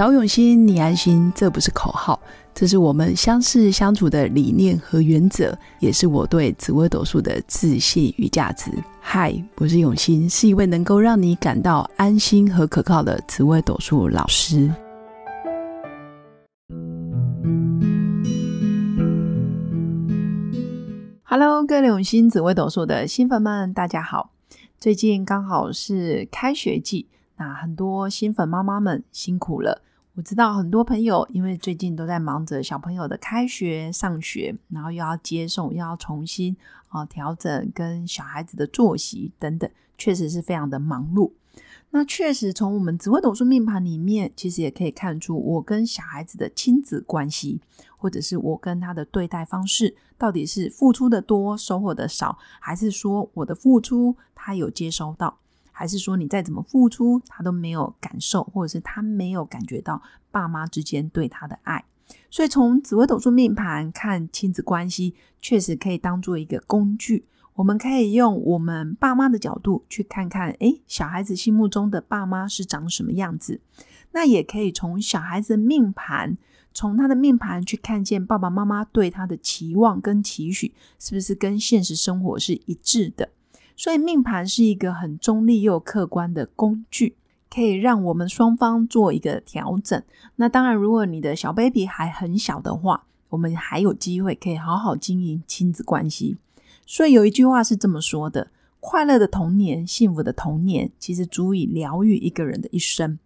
找永新，你安心，这不是口号，这是我们相识相处的理念和原则，也是我对紫微斗数的自信与价值。嗨，我是永新，是一位能够让你感到安心和可靠的紫微斗数老师。Hello，各位永新紫微斗数的新粉们，大家好！最近刚好是开学季。那很多新粉妈妈们辛苦了。我知道很多朋友因为最近都在忙着小朋友的开学、上学，然后又要接送，又要重新啊调整跟小孩子的作息等等，确实是非常的忙碌。那确实从我们紫微斗数命盘里面，其实也可以看出我跟小孩子的亲子关系，或者是我跟他的对待方式，到底是付出的多，收获的少，还是说我的付出他有接收到？还是说你再怎么付出，他都没有感受，或者是他没有感觉到爸妈之间对他的爱。所以从紫微斗数命盘看亲子关系，确实可以当做一个工具。我们可以用我们爸妈的角度去看看，诶，小孩子心目中的爸妈是长什么样子。那也可以从小孩子的命盘，从他的命盘去看见爸爸妈妈对他的期望跟期许，是不是跟现实生活是一致的。所以命盘是一个很中立又客观的工具，可以让我们双方做一个调整。那当然，如果你的小 baby 还很小的话，我们还有机会可以好好经营亲子关系。所以有一句话是这么说的：快乐的童年、幸福的童年，其实足以疗愈一个人的一生；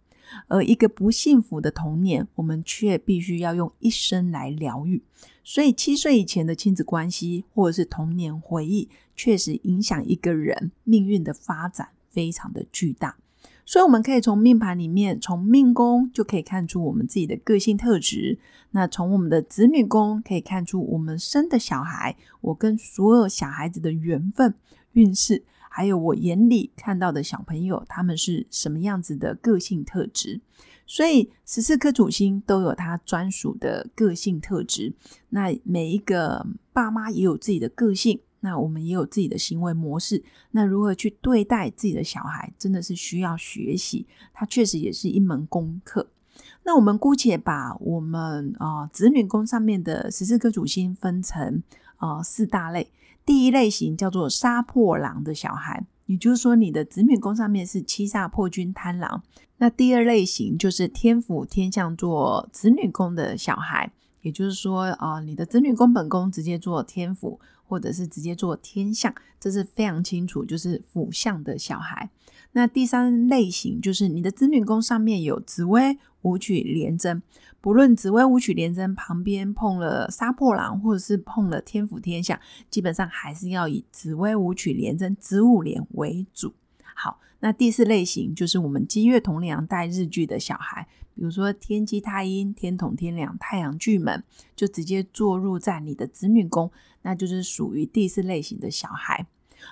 而一个不幸福的童年，我们却必须要用一生来疗愈。所以，七岁以前的亲子关系或者是童年回忆，确实影响一个人命运的发展非常的巨大。所以，我们可以从命盘里面，从命宫就可以看出我们自己的个性特质。那从我们的子女宫可以看出我们生的小孩，我跟所有小孩子的缘分、运势，还有我眼里看到的小朋友，他们是什么样子的个性特质。所以十四颗主星都有它专属的个性特质。那每一个爸妈也有自己的个性，那我们也有自己的行为模式。那如何去对待自己的小孩，真的是需要学习。它确实也是一门功课。那我们姑且把我们啊子女宫上面的十四颗主星分成啊四大类。第一类型叫做杀破狼的小孩。也就是说，你的子女宫上面是七煞破军贪狼。那第二类型就是天府天象做子女宫的小孩，也就是说，啊，你的子女宫本宫直接做天府，或者是直接做天象，这是非常清楚，就是府相的小孩。那第三类型就是你的子女宫上面有紫薇武曲连贞，不论紫薇武曲连贞旁边碰了杀破狼，或者是碰了天府天象，基本上还是要以紫薇武曲连贞子午连为主。好，那第四类型就是我们积月同梁带日巨的小孩，比如说天机太阴、天同天梁、太阳巨门，就直接坐入在你的子女宫，那就是属于第四类型的小孩。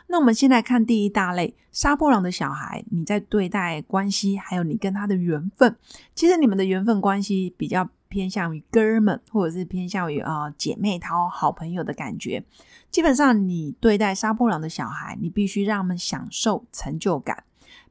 那我们先来看第一大类杀破狼的小孩，你在对待关系，还有你跟他的缘分，其实你们的缘分关系比较偏向于哥们，或者是偏向于啊姐妹淘、好朋友的感觉。基本上，你对待杀破狼的小孩，你必须让他们享受成就感，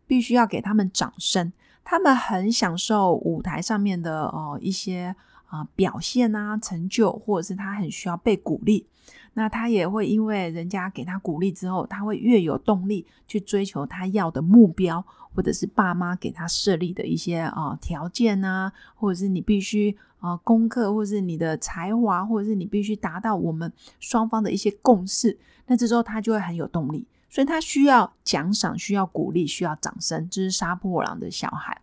必须要给他们掌声。他们很享受舞台上面的哦一些啊表现啊成就，或者是他很需要被鼓励。那他也会因为人家给他鼓励之后，他会越有动力去追求他要的目标，或者是爸妈给他设立的一些啊条件啊，或者是你必须啊功课，或者是你的才华，或者是你必须达到我们双方的一些共识。那这时候他就会很有动力，所以他需要奖赏，需要鼓励，需要掌声。这是杀破狼的小孩。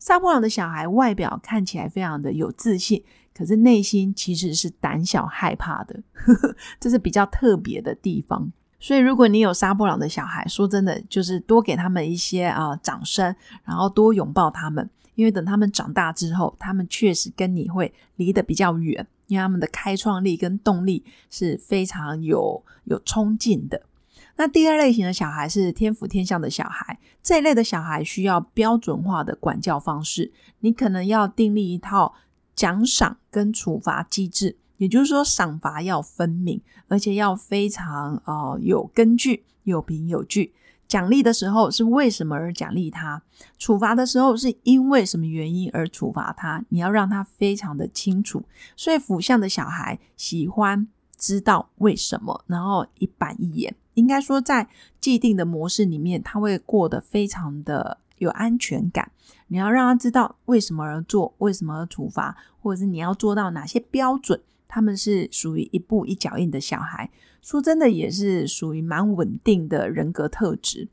杀破狼的小孩外表看起来非常的有自信。可是内心其实是胆小害怕的，这是比较特别的地方。所以如果你有杀破狼的小孩，说真的，就是多给他们一些啊掌声，然后多拥抱他们，因为等他们长大之后，他们确实跟你会离得比较远，因为他们的开创力跟动力是非常有有冲劲的。那第二类型的小孩是天府天相的小孩，这一类的小孩需要标准化的管教方式，你可能要订立一套。奖赏跟处罚机制，也就是说，赏罚要分明，而且要非常呃有根据、有凭有据。奖励的时候是为什么而奖励他？处罚的时候是因为什么原因而处罚他？你要让他非常的清楚。所以辅相的小孩喜欢知道为什么，然后一板一眼。应该说，在既定的模式里面，他会过得非常的有安全感。你要让他知道为什么而做，为什么而处罚，或者是你要做到哪些标准。他们是属于一步一脚印的小孩，说真的也是属于蛮稳定的人格特质。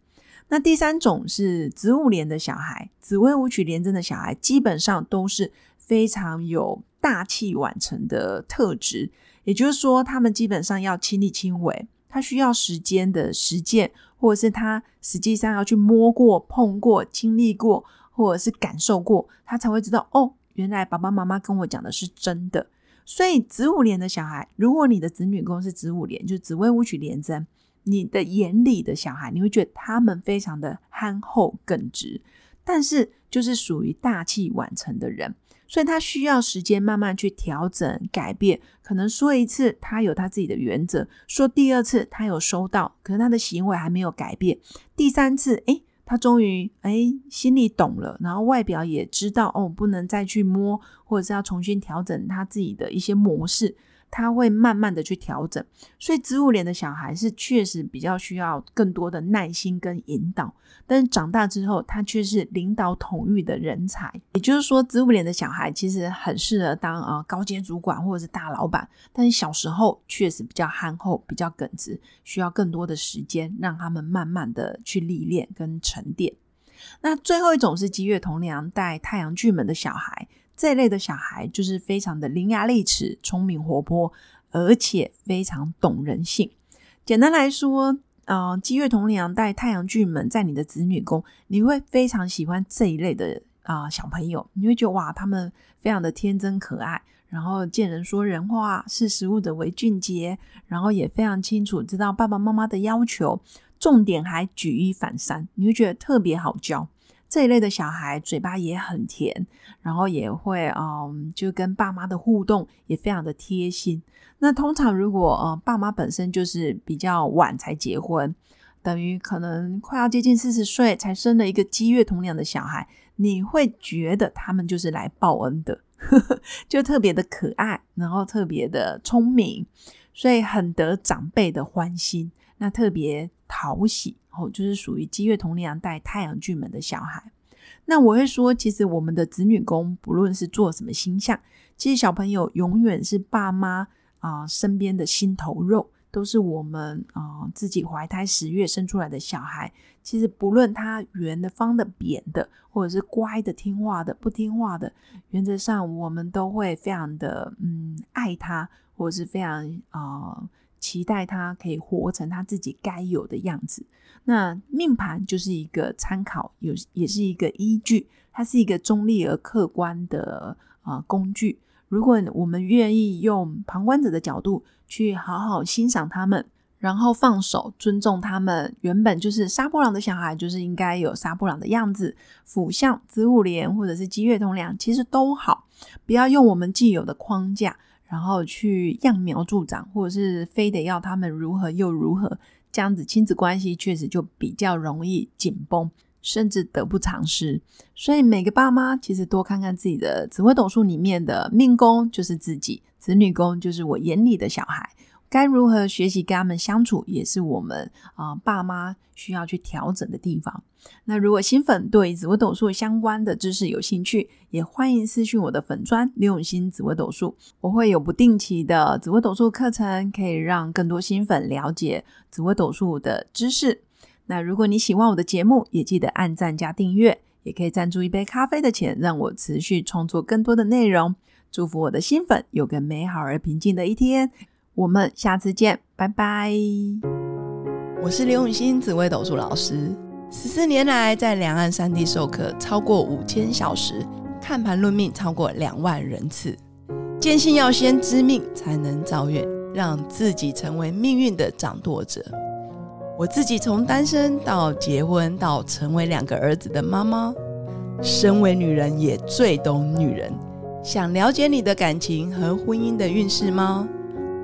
那第三种是子午连的小孩，紫微舞曲连针的小孩，基本上都是非常有大器晚成的特质。也就是说，他们基本上要亲力亲为，他需要时间的实践，或者是他实际上要去摸过、碰过、经历过，或者是感受过，他才会知道哦，原来爸爸妈妈跟我讲的是真的。所以子午连的小孩，如果你的子女宫是子午连，就是紫微舞曲连贞，你的眼里的小孩，你会觉得他们非常的憨厚耿直，但是就是属于大器晚成的人，所以他需要时间慢慢去调整改变。可能说一次他有他自己的原则，说第二次他有收到，可是他的行为还没有改变，第三次诶。他终于哎，心里懂了，然后外表也知道哦，不能再去摸，或者是要重新调整他自己的一些模式。他会慢慢的去调整，所以子午脸的小孩是确实比较需要更多的耐心跟引导，但是长大之后，他却是领导统御的人才。也就是说，子午脸的小孩其实很适合当啊高阶主管或者是大老板，但是小时候确实比较憨厚，比较耿直，需要更多的时间让他们慢慢的去历练跟沉淀。那最后一种是积月同梁带太阳巨门的小孩。这类的小孩就是非常的伶牙俐齿、聪明活泼，而且非常懂人性。简单来说，呃，积月同梁带太阳巨门在你的子女宫，你会非常喜欢这一类的啊小朋友。你会觉得哇，他们非常的天真可爱，然后见人说人话，视食物者为俊杰，然后也非常清楚知道爸爸妈妈的要求，重点还举一反三，你会觉得特别好教。这一类的小孩嘴巴也很甜，然后也会嗯，就跟爸妈的互动也非常的贴心。那通常如果呃爸妈本身就是比较晚才结婚，等于可能快要接近四十岁才生了一个积月同梁的小孩，你会觉得他们就是来报恩的，就特别的可爱，然后特别的聪明，所以很得长辈的欢心，那特别讨喜。哦，就是属于积月同梁带太阳巨门的小孩。那我会说，其实我们的子女宫不论是做什么星象，其实小朋友永远是爸妈啊身边的心头肉，都是我们啊自己怀胎十月生出来的小孩。其实不论他圆的、方的、扁的，或者是乖的、听话的、不听话的，原则上我们都会非常的嗯爱他，或者是非常啊。期待他可以活成他自己该有的样子。那命盘就是一个参考，有也是一个依据，它是一个中立而客观的啊工具。如果我们愿意用旁观者的角度去好好欣赏他们，然后放手尊重他们，原本就是杀破狼的小孩，就是应该有杀破狼的样子。辅相子午连或者是积月同梁，其实都好，不要用我们既有的框架。然后去揠苗助长，或者是非得要他们如何又如何，这样子亲子关系确实就比较容易紧绷，甚至得不偿失。所以每个爸妈其实多看看自己的紫微斗数里面的命宫，就是自己子女宫，就是我眼里的小孩。该如何学习跟他们相处，也是我们啊爸妈需要去调整的地方。那如果新粉对紫微斗数相关的知识有兴趣，也欢迎私讯我的粉砖刘永新紫微斗数，我会有不定期的紫微斗数课程，可以让更多新粉了解紫微斗数的知识。那如果你喜欢我的节目，也记得按赞加订阅，也可以赞助一杯咖啡的钱，让我持续创作更多的内容。祝福我的新粉有个美好而平静的一天。我们下次见，拜拜。我是刘永新，紫微斗数老师。十四年来，在两岸三地授课超过五千小时，看盘论命超过两万人次。坚信要先知命，才能造运，让自己成为命运的掌舵者。我自己从单身到结婚，到成为两个儿子的妈妈，身为女人也最懂女人。想了解你的感情和婚姻的运势吗？